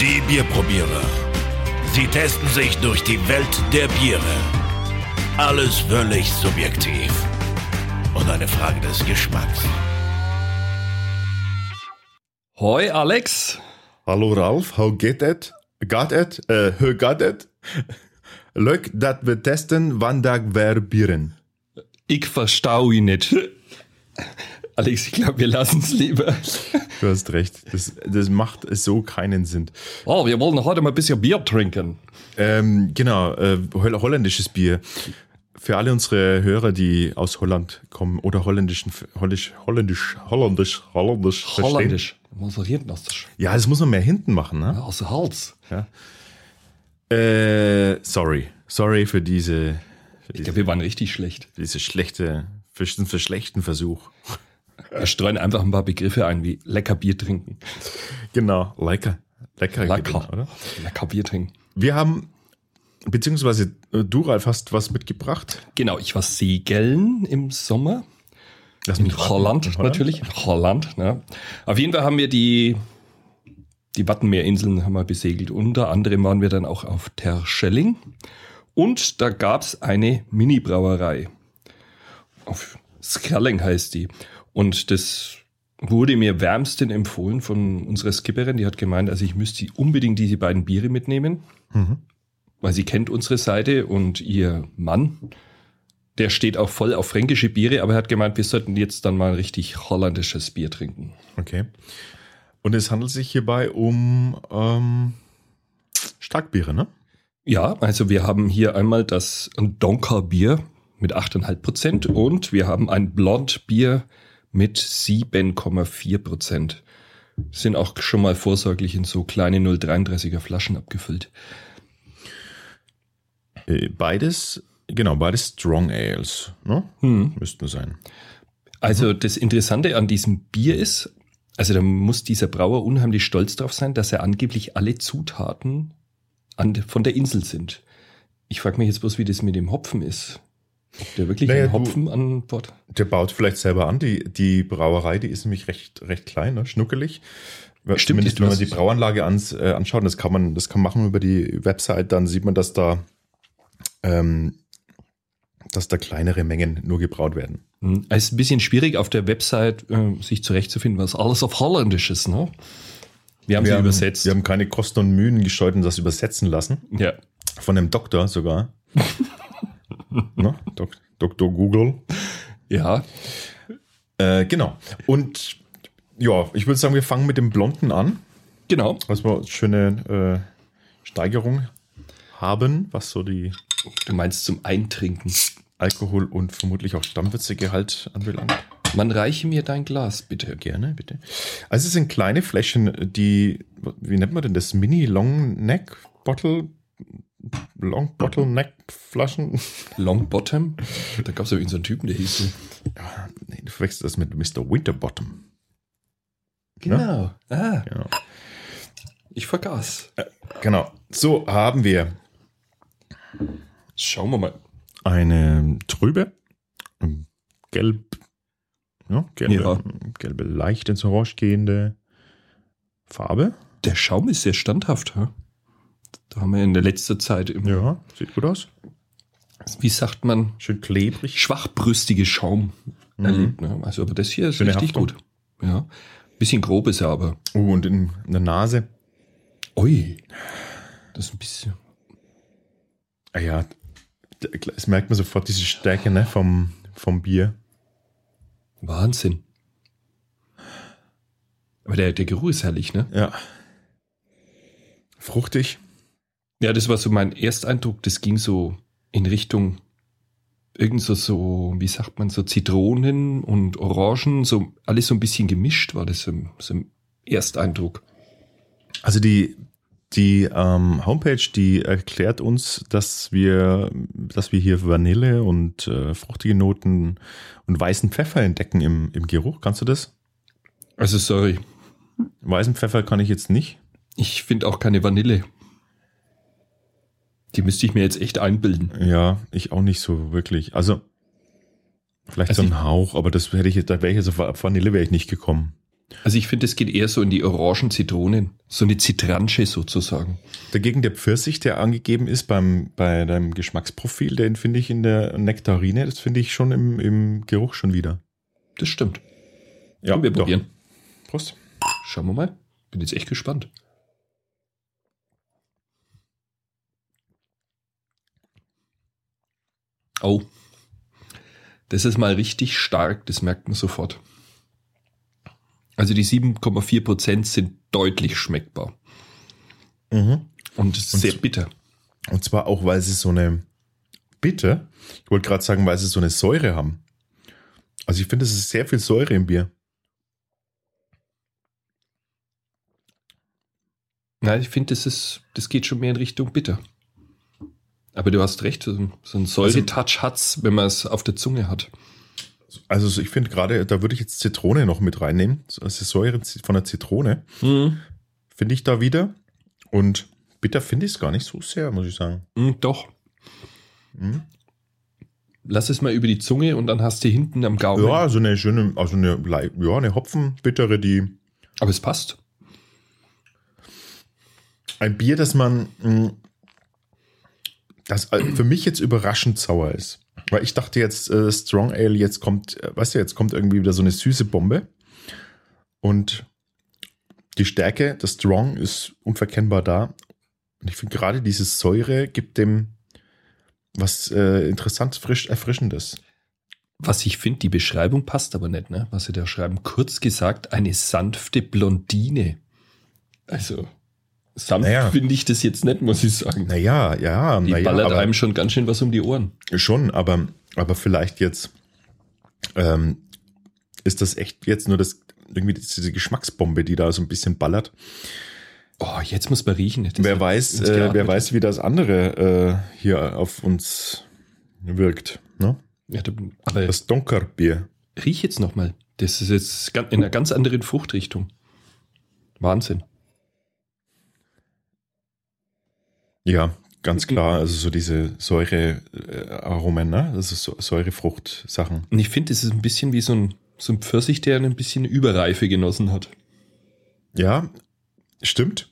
Die Bierprobierer. Sie testen sich durch die Welt der Biere. Alles völlig subjektiv. Und eine Frage des Geschmacks. Hoi Alex. Hallo Ralf, how geht it? Got it? Uh, how got it? Leuk dat we testen vandaag weer bieren. Ich verstau ihn nicht. Alex, ich glaube, wir lassen es lieber. Du hast recht, das, das macht so keinen Sinn. Oh, wir wollen heute mal ein bisschen Bier trinken. Ähm, genau, äh, holl- holländisches Bier. Für alle unsere Hörer, die aus Holland kommen oder holländischen, holländisch, holländisch, holländisch, holländisch. Holländisch. Was soll hinten aus Ja, das muss man mehr hinten machen, ne? aus der Hals? Äh, sorry. Sorry für diese, für Ich glaube, wir waren richtig schlecht. diese schlechte, für diesen für schlechten Versuch. Wir streuen einfach ein paar Begriffe ein, wie lecker Bier trinken. Genau, lecker. Lecker, Lecker. oder? Lecker Bier trinken. Wir haben, beziehungsweise äh, du, Ralf, hast was mitgebracht. Genau, ich war segeln im Sommer. Lass In. Holland, In natürlich. In Holland, ne? Auf jeden Fall haben wir die, die Wattenmeerinseln haben wir besegelt. Unter anderem waren wir dann auch auf Terschelling. Und da gab's eine Mini-Brauerei. Auf Skerling heißt die. Und das wurde mir wärmsten empfohlen von unserer Skipperin. Die hat gemeint, also ich müsste unbedingt diese beiden Biere mitnehmen. Mhm. Weil sie kennt unsere Seite und ihr Mann, der steht auch voll auf fränkische Biere, aber er hat gemeint, wir sollten jetzt dann mal ein richtig holländisches Bier trinken. Okay. Und es handelt sich hierbei um ähm, Starkbiere, ne? Ja, also wir haben hier einmal das Donker-Bier mit 8,5 Prozent und wir haben ein Blond-Bier mit 7,4 Prozent. Sind auch schon mal vorsorglich in so kleine 0,33er Flaschen abgefüllt. Äh, Beides, genau, beides Strong Ales, ne? Hm. Müssten sein. Also das Interessante an diesem Bier ist, also da muss dieser Brauer unheimlich stolz drauf sein, dass er angeblich alle Zutaten an, von der Insel sind. Ich frage mich jetzt bloß, wie das mit dem Hopfen ist. Ob der wirklich Naja, einen du- Hopfen an Bord? Der baut vielleicht selber an. Die, die Brauerei, die ist nämlich recht, recht klein, ne? schnuckelig. Stimmt, Zumindest, wenn man du die Brauanlage ans, äh, anschaut, das kann man, das kann man machen über die Website, dann sieht man, dass da, ähm, dass da kleinere Mengen nur gebraut werden. Hm, Es ist ein bisschen schwierig auf der Website äh, sich zurechtzufinden, was alles auf Holländisch ist. Ne? Wir haben sie übersetzt. Wir haben keine Kosten und Mühen gescheut und das übersetzen lassen. ja. Von einem Doktor sogar. ne? Dok Dr. Google. ja, Äh, genau. Und ja, ich würde sagen, wir fangen mit dem Blonden an. genau. Was wir schöne äh, Steigerung haben, was so die Du meinst zum Eintrinken. Alkohol und vermutlich auch Stammwürzegehalt anbelangt. Man reiche mir dein Glas, bitte. Gerne, bitte. Also es sind kleine Fläschchen, die, wie nennt man denn das? Mini Long Neck Bottle? Long Bottle Neck Flaschen? Long Bottom. Da gab es ja so einen Typen, der hieß so. Nee, du verwechselst das mit Mr. Winterbottom. Genau. Ah, Genau. ich vergaß. genau. So haben wir Schauen wir mal. eine trübe, ähm, gelb, ja, gelbe, Ja. gelbe, leicht ins Orange gehende Farbe. Der Schaum ist sehr standhaft. Ha? Da haben wir in der letzten Zeit immer, Ja, sieht gut aus. wie sagt man, Schön klebrig. schwachbrüstige Schaum erlebt. Ne? Also, aber das hier ist Schöne richtig Haftung. gut. Ja. Bisschen grob ist er aber. Oh, und in, in der Nase. Ui. Das ist ein bisschen. Ah ja, es merkt man sofort diese Stärke ne, vom, vom Bier. Wahnsinn. Aber der, der Geruch ist herrlich, ne? Ja. Fruchtig. Ja, das war so mein Ersteindruck. Das ging so in Richtung irgend so, so, wie sagt man, so Zitronen und Orangen, so alles so ein bisschen gemischt war das so, so ein Ersteindruck. Also die, die ähm, Homepage, die erklärt uns, dass wir, dass wir hier Vanille und äh, fruchtige Noten und weißen Pfeffer entdecken im, im Geruch. Kannst du das? Also sorry, Weißen Pfeffer kann ich jetzt nicht. ich finde auch keine Vanille. Die müsste ich mir jetzt echt einbilden. Ja, ich auch nicht so wirklich. Also vielleicht Also so ein Hauch, aber das hätte ich jetzt, da wäre ich jetzt auf Vanille wäre ich nicht gekommen. Also ich finde, es geht eher so in die orangen Zitronen. So eine Zitransche sozusagen. Dagegen der Pfirsich, der angegeben ist beim, bei deinem Geschmacksprofil, den finde ich in der Nektarine, das finde ich schon im, im Geruch schon wieder. Das stimmt. Ja, Komm, wir doch. probieren. Prost. Schauen wir mal. Bin jetzt echt gespannt. Oh. Das ist mal richtig stark, das merkt man sofort. Also die 7,4 Prozent sind deutlich schmeckbar. Mhm. Und es ist Und- sehr bitter. Und zwar auch, weil sie so eine Bitte, ich wollte gerade sagen, weil sie so eine Säure haben. Also ich finde, es ist sehr viel Säure im Bier. Nein, ich finde, das ist, das geht schon mehr in Richtung bitter. Aber du hast recht, so ein- so ein Säure-Touch hat's, wenn man es auf der Zunge hat. Also so, ich finde gerade, da würde ich jetzt Zitrone noch mit reinnehmen. Also Säure von der Zitrone finde ich da wieder. Und bitter finde ich es gar nicht so sehr, muss ich sagen. Mm, doch. Mhm. Lass es mal über die Zunge und dann hast du hinten am Gaumen. Ja, so eine schöne, also eine, ja, eine Hopfenbittere, die Aber es passt. ein Bier, das man, mh, das äh, für mich jetzt überraschend sauer ist. Weil ich dachte jetzt, äh, Strong Ale, jetzt kommt, äh, weißt du, jetzt kommt irgendwie wieder so eine süße Bombe. Und die Stärke, das Strong ist unverkennbar da. Und ich finde gerade diese Säure gibt dem was äh, interessant, frisch, erfrischendes. Was ich finde, die Beschreibung passt aber nicht, ne? Was sie da schreiben. Kurz gesagt, eine sanfte Blondine. Also, sanft Naja. finde ich das jetzt nicht, muss ich sagen. Naja, ja, die naja, ballert aber- einem schon ganz schön was um die Ohren. Schon, aber, aber vielleicht jetzt ähm, ist das echt jetzt nur das irgendwie diese Geschmacksbombe, die da so ein bisschen ballert. Oh, jetzt muss man riechen. Das wer weiß, äh, wer weiß, wie das andere äh, hier auf uns wirkt. Ne? Ja, du, aber Das Donkerbier. riech jetzt noch mal. Das ist jetzt in einer ganz anderen Fruchtrichtung. Wahnsinn. Ja, ganz klar. Also so diese Säure-Aromen, ne? Ist so Säurefrucht-Sachen. Und ich finde, es ist ein bisschen wie so ein, so ein Pfirsich, der ein bisschen Überreife genossen hat. Ja, stimmt.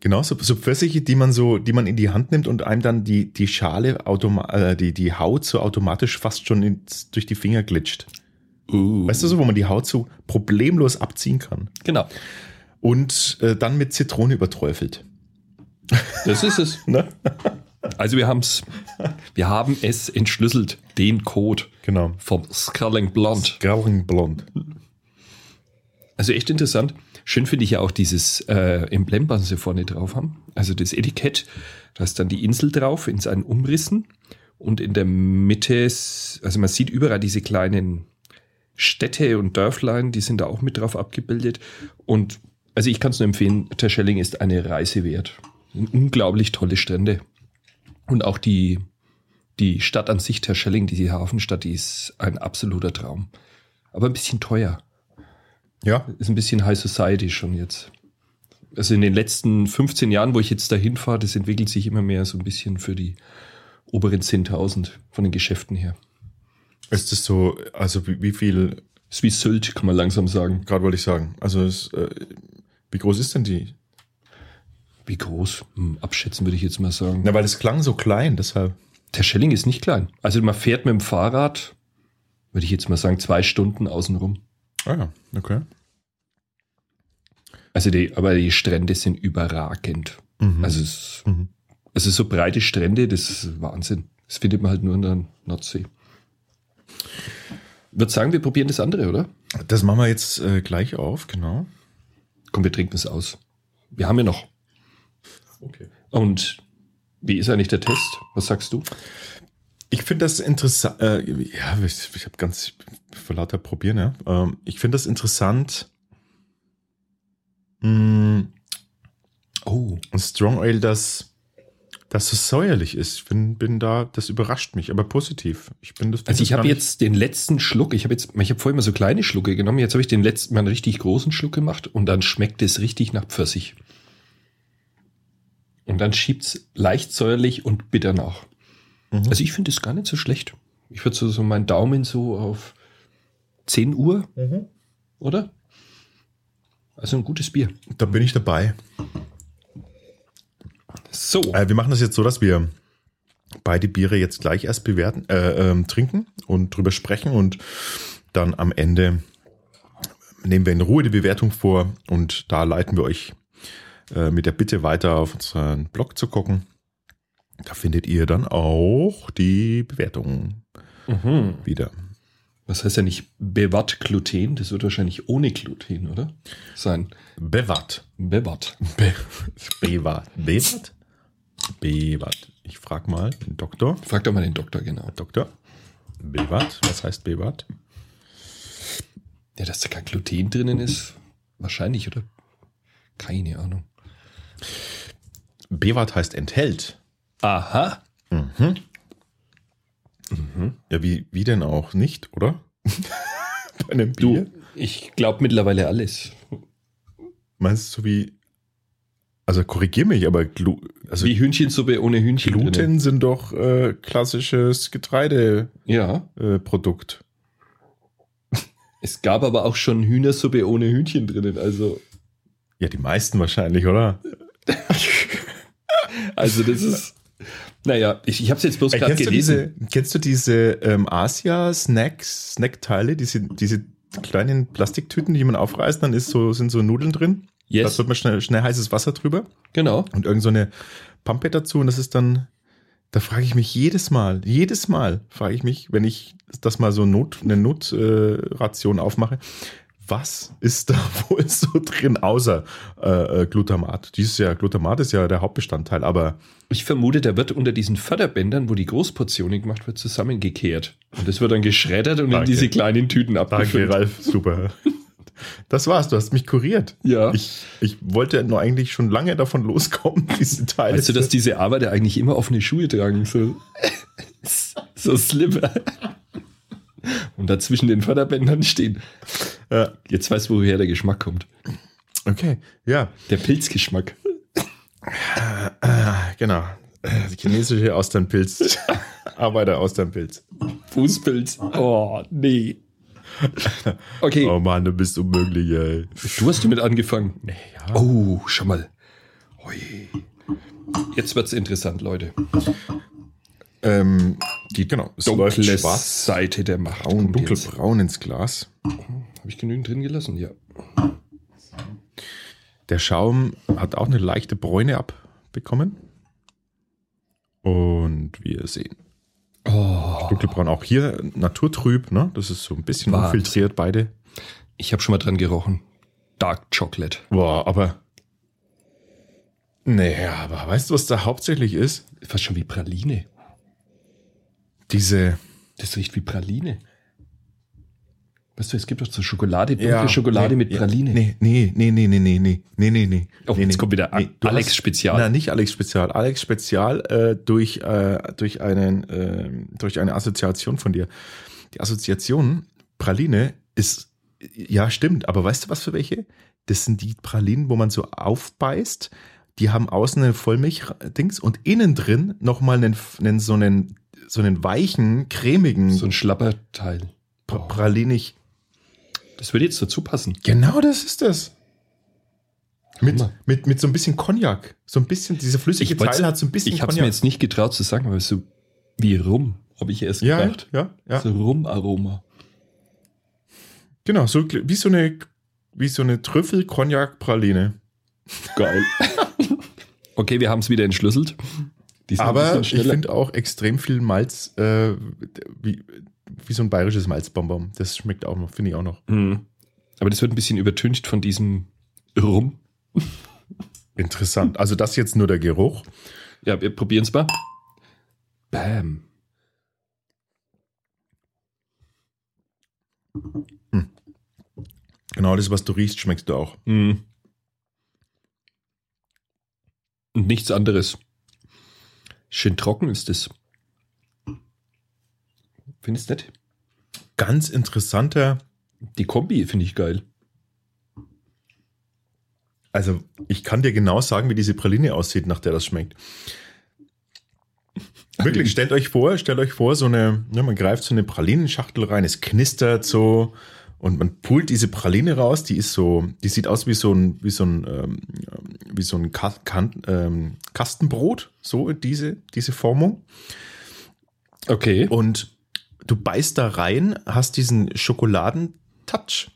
Genau, so, so Pfirsiche, die man so, die man in die Hand nimmt und einem dann die, die Schale, automa äh, die, die Haut so automatisch fast schon ins, durch die Finger glitscht. Uh. Weißt du so, wo man die Haut so problemlos abziehen kann. Genau. Und äh, dann mit Zitrone überträufelt. Das ist es. Ne? Also wir haben's, wir haben es entschlüsselt, den Code Genau. vom Sculling Blonde. Grauing Blond. Also echt interessant. Schön finde ich ja auch dieses äh, Emblem, was sie vorne drauf haben. Also das Etikett, da ist dann die Insel drauf in seinen Umrissen und in der Mitte, also man sieht überall diese kleinen Städte und Dörflein, die sind da auch mit drauf abgebildet. Und also ich kann es nur empfehlen, Terschelling ist eine Reise wert. Unglaublich tolle Strände. Und auch die, die Stadt an sich, Terschelling, diese Hafenstadt, die ist ein absoluter Traum. Aber ein bisschen teuer Ja, ist ein bisschen High Society schon jetzt. Also in den letzten 15 Jahren, wo ich jetzt dahin fahre, das entwickelt sich immer mehr so ein bisschen für die oberen 10.000 von den Geschäften her. ist das so, also wie, wie viel, Ist wie Sylt, kann man langsam sagen. gerade wollte ich sagen, also es, äh, wie groß ist denn die? Wie groß? Hm, abschätzen würde ich jetzt mal sagen. Na, weil es klang so klein, deshalb. Der Schelling ist nicht klein. Also man fährt mit dem Fahrrad, würde ich jetzt mal sagen, zwei Stunden außenrum. Ah ja, okay. Also die, aber die Strände sind überragend. Mhm. Also es, Mhm. es ist so breite Strände, das ist Wahnsinn. Das findet man halt nur in der Nordsee. Würde sagen, wir probieren das andere, oder? Das machen wir jetzt äh, gleich auf, genau. Komm, wir trinken es aus. Wir haben ja noch. Okay. Und wie ist eigentlich der Test? Was sagst du? Ich finde das interessant, äh, ja, ich, ich habe ganz vor lauter probieren, ja. Ähm, ich finde das interessant. Mh, Oh, ein Strong Ale, das, das so säuerlich ist. Ich bin, bin da, das überrascht mich, aber positiv. Ich bin das. also ich habe jetzt den letzten Schluck, ich habe jetzt, ich habe vorher immer so kleine Schlucke genommen, jetzt habe ich den letzten mal einen richtig großen Schluck gemacht und dann schmeckt es richtig nach Pfirsich. Und dann schiebt's leicht säuerlich und bitter nach. Mhm. Also ich finde es gar nicht so schlecht. Ich würde so, so meinen Daumen so auf 10 Uhr, Mhm. oder? Also ein gutes Bier. Da bin ich dabei. So. Äh, wir machen das jetzt so, dass wir beide Biere jetzt gleich erst bewerten, äh, ähm, trinken und drüber sprechen und dann am Ende nehmen wir in Ruhe die Bewertung vor und da leiten wir euch äh, mit der Bitte weiter auf unseren Blog zu gucken. Da findet ihr dann auch die Bewertung Mhm. wieder. Was heißt ja nicht Bewatt Gluten? Das wird wahrscheinlich ohne Gluten, oder? Sein. Bewatt. Bewatt. Be Bewatt. Bewatt? Bewatt. Ich frag mal den Doktor. Frag doch mal den Doktor, genau. Doktor. Bewatt. Was heißt Bewatt? Ja, dass da kein Gluten drinnen ist, wahrscheinlich, oder? Keine Ahnung. Bewatt heißt enthält. Aha. Ja, wie, wie denn auch nicht, oder? Bei einem Du, Bier? ich glaube mittlerweile alles. Meinst du so wie. Also korrigier mich, aber Glu also Wie Hühnchensuppe ohne Hühnchen. Gluten drinnen. sind doch äh, klassisches Getreideprodukt. Ja. Äh, Produkt. Es gab aber auch schon Hühnersuppe ohne Hühnchen drinnen. Also, ja, die meisten wahrscheinlich, oder? Also das ist. Naja, ich, ich habe es jetzt bloß Äh, gerade kennst, du gelesen. diese, kennst du diese ähm, Asia-Snacks, Snackteile, diese, diese kleinen Plastiktüten, die man aufreißt, dann ist so, sind so Nudeln drin. Da Yes, tut man schnell, schnell heißes Wasser drüber. genau. und irgend so eine Pampe dazu und das ist dann, da frage ich mich jedes Mal, jedes Mal frage ich mich, wenn ich das mal so Not, eine Notration aufmache, was ist da wohl so drin, außer äh, äh, Glutamat? Dieses Jahr, Glutamat ist ja der Hauptbestandteil, aber Ich vermute, der wird unter diesen Förderbändern, wo die Großportionen gemacht wird, zusammengekehrt. Und das wird dann geschreddert und Danke. in diese kleinen Tüten abgefüllt. Ralf, super. Das war's, du hast mich kuriert. Ja. Ich, ich wollte nur eigentlich schon lange davon loskommen, diese Teile. Weißt du, dass diese Arbeiter eigentlich immer offene Schuhe tragen? So, so Slipper. Und da zwischen den Förderbändern stehen. Ja. Jetzt weißt du, woher der Geschmack kommt. Okay, ja. Der Pilzgeschmack. Genau. Äh, Die chinesische Austernpilz. Arbeiter Austernpilz. Fußpilz. Oh, nee. Okay, Oh Mann, du bist unmöglich, ey. du hast damit angefangen. Ja. Oh, schau mal. Hui. Jetzt wird's interessant, Leute. Ähm, die, genau. Es läuft Dunkle schwarz, Seite der Macht. braun, dunkelbraun ins Glas. Habe ich genügend drin gelassen? Ja. Der Schaum hat auch eine leichte Bräune abbekommen. Und wir sehen. Oh, Dunkelbraun auch hier naturtrüb, ne? Das ist so ein bisschen Wahnsinn. unfiltriert, beide. ich habe schon mal dran gerochen. Dark Chocolate. Boah, aber. Nee, aber weißt du, was da hauptsächlich ist? Fast schon wie Praline. Diese. Das riecht wie Praline. Weißt du, es gibt doch so Schokolade, dunkle Schokolade mit ja, Praline. Nee, nee, nee, nee, nee, nee, nee, nee, nee, nee. Oh, nee, jetzt nee. kommt wieder du Alex hast- Spezial. Nein, nicht Alex Spezial. Alex Spezial äh, durch, äh, durch, einen, ähm, durch eine Assoziation von dir. Die Assoziation Praline ist, ja, stimmt, aber weißt du was für welche? Das sind die Pralinen, wo man so aufbeißt. Die haben außen einen Vollmilch-Dings und innen drin nochmal einen, einen, so einen, so einen weichen, cremigen, So ein schlapper Teil. pra pralinig. Das würde jetzt dazu passen. Genau das ist das. Mit, mit, mit so ein bisschen Cognac. So ein bisschen, dieser flüssige Ich Teil hat so ein bisschen Ich habe es mir jetzt nicht getraut zu sagen, aber so wie Rum, habe ich erst ja, gedacht. ja, ja. So Rum-Aroma. Genau, so wie so eine, wie so eine Trüffel-Cognac-Praline. Geil. okay, wir haben es wieder entschlüsselt. Aber ich finde auch extrem viel Malz, äh, wie, wie so ein bayerisches Malzbonbon. Das schmeckt auch noch, finde ich auch noch. Mhm. Aber das wird ein bisschen übertüncht von diesem Rum. Interessant. Also das jetzt nur der Geruch. Ja, wir probieren es mal. Bam. Genau das, was du riechst, schmeckst du auch. Mhm. Und nichts anderes. Schön trocken ist es. Findest du nicht? Ganz interessanter, Die Kombi finde ich geil. also ich kann dir genau sagen, wie diese Praline aussieht, nach der das schmeckt. Wirklich, stellt euch vor, stellt euch vor, so eine, ne, man greift so eine Pralinenschachtel rein, es knistert so Und man pult diese Praline raus, die ist so, die sieht aus wie so ein, wie so ein, ähm, wie so ein Ka kan ähm, Kastenbrot, so diese, diese Formung. Okay. Und du beißt da rein, hast diesen Schokoladentouch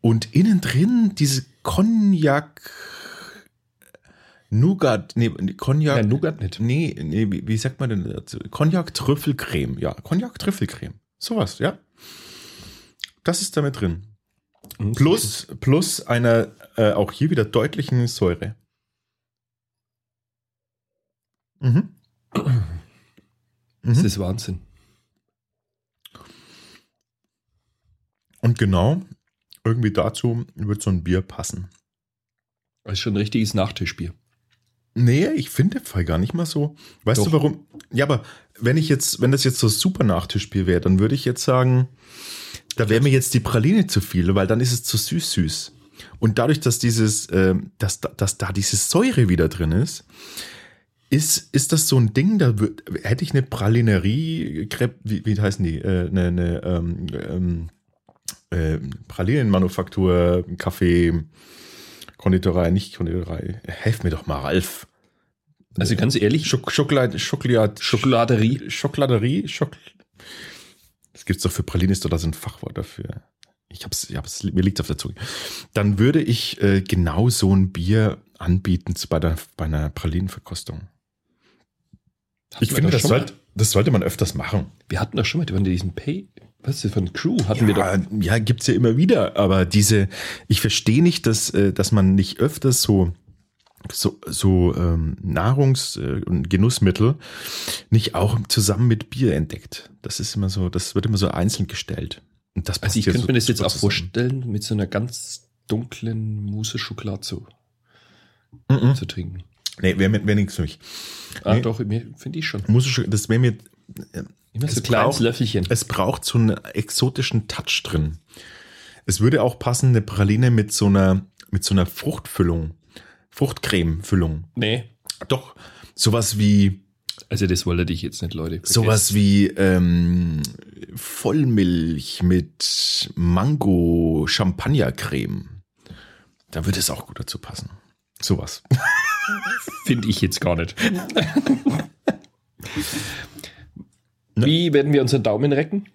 und innen drin diese Cognac Nougat, nee, Cognac. Ja, Nougat nicht. Nee, nee, wie, wie sagt man denn dazu? Cognac Trüffelcreme, ja, Cognac Trüffelcreme. Sowas, ja. Das ist damit drin. Plus, plus einer äh, auch hier wieder deutlichen Säure. Mhm. Das Mhm. ist Wahnsinn. Und genau, irgendwie dazu wird so ein Bier passen. Das ist schon ein richtiges Nachtischbier. Nee, ich finde Fall gar nicht mal so. Weißt Doch. du warum? Ja, aber wenn ich jetzt, wenn das jetzt so super Nachtischbier wäre, dann würde ich jetzt sagen, da wäre mir jetzt die Praline zu viel, weil dann ist es zu süß süß. Und dadurch, dass dieses, ähm, dass, da- dass da diese Säure wieder drin ist, ist, ist das so ein Ding, da hätte ich eine Pralinerie, wie, wie heißen die? Äh, eine eine ähm, ähm, äh, Pralinenmanufaktur, Kaffee, Konditorei, nicht Konditorei. Helf mir doch mal, Ralf. Also ganz ehrlich, Schok Schokolade, Schokolade, Schokoladerie. Schokoladerie, Schok Das gibt's doch für Pralinen, ist doch da so ein Fachwort dafür. Ich hab's, ich hab's, mir liegt's auf der Zunge. Dann würde ich äh, genau so ein Bier anbieten zu, bei, der, bei einer Pralinenverkostung. Ich wir finde, das, sollte, das sollte man öfters machen. Wir hatten doch schon mal, diesen Pay, was das von Crew, hatten wir doch. ja, ja, gibt's ja immer wieder, aber diese, ich verstehe nicht, dass, äh, dass man nicht öfters so, so, so ähm, Nahrungs- äh, und Genussmittel nicht auch zusammen mit Bier entdeckt. Das ist immer so, das wird immer so einzeln gestellt. Und das Also ich könnte so mir das jetzt auch zusammen. vorstellen, mit so einer ganz dunklen Mousse Schokolade zu, Mhm. zu trinken. Nee, wäre wär nichts für mich. Ah, Nee. doch, finde ich schon. Muss ich, das wäre mir, Immer so Es ein kleines braucht- Löffelchen. es braucht so einen exotischen Touch drin. Es würde auch passen, eine Praline mit so einer, mit so einer Fruchtfüllung, Fruchtcreme-Füllung. Nee. Doch, sowas wie, Also das wollte ich jetzt nicht, Leute. sowas wie ähm, Vollmilch mit Mango-Champagner-Creme. Da würde es auch gut dazu passen. Sowas. Finde ich jetzt gar nicht. Ne? Wie werden wir unseren Daumen recken?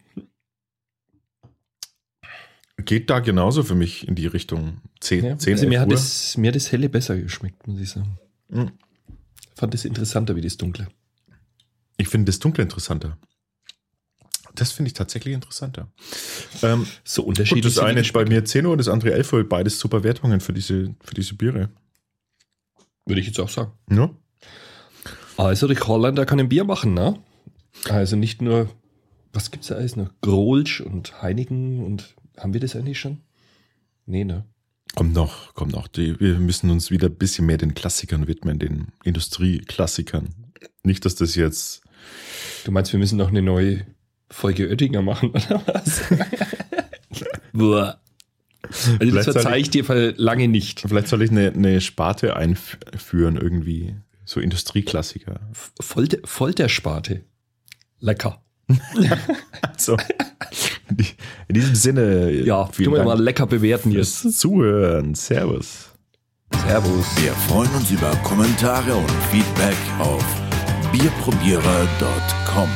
Geht da genauso für mich in die Richtung 10, Ja, 10 also mir 11 hat, das, mir hat das helle besser geschmeckt, muss ich sagen. Mhm. Fand es interessanter wie das dunkle. Ich finde das Dunkle interessanter. Das finde ich tatsächlich interessanter. Ähm, So gut, unterschiedlich. das sind die eine ist bei mir 10 Uhr, das andere 11 Uhr. Beides super Wertungen für diese, für diese Biere. Würde ich jetzt auch sagen. Ja? Also der Holländer kann ein Bier machen, ne? Also nicht nur, was gibt's da alles noch? Grolsch und Heineken und haben wir das eigentlich schon? Nee, ne? Kommt noch, kommt noch. Die, wir müssen uns wieder ein bisschen mehr den Klassikern widmen, den Industrieklassikern. Nicht, dass das jetzt. Du meinst, wir müssen noch eine neue Folge Oettinger machen, oder was? Boah. Also Vielleicht das verzeih ich dir für lange nicht. Vielleicht soll ich eine, eine Sparte einführen, irgendwie. So Industrieklassiker. Folter, Foltersparte. Lecker. So. In diesem Sinne. Ja, vielen wir Dank mal lecker bewerten jetzt. Zuhören. Servus. Servus. Wir freuen uns über Kommentare und Feedback auf bierprobierer.com.